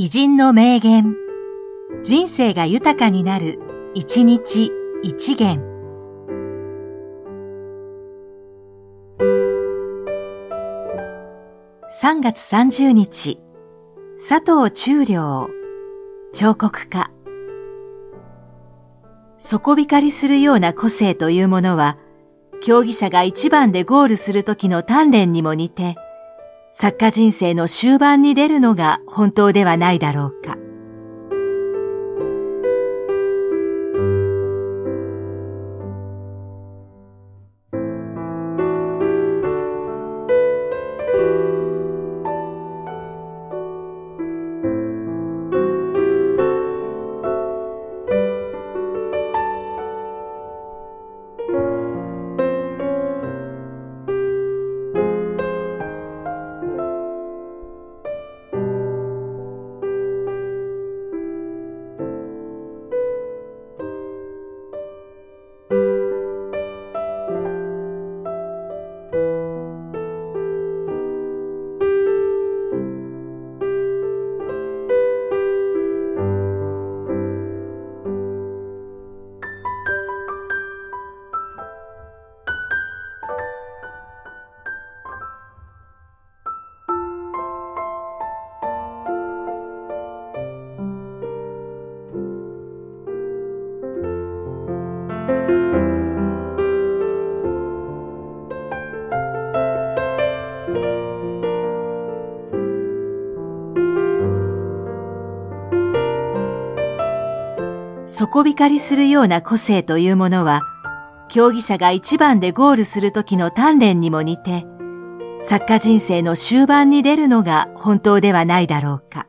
偉人の名言。人生が豊かになる、一日一元。3月30日、佐藤忠良、彫刻家。底光りするような個性というものは、競技者が一番でゴールする時の鍛錬にも似て、作家人生の終盤に出るのが本当ではないだろうか。底光りするような個性というものは、競技者が一番でゴールする時の鍛錬にも似て、作家人生の終盤に出るのが本当ではないだろうか。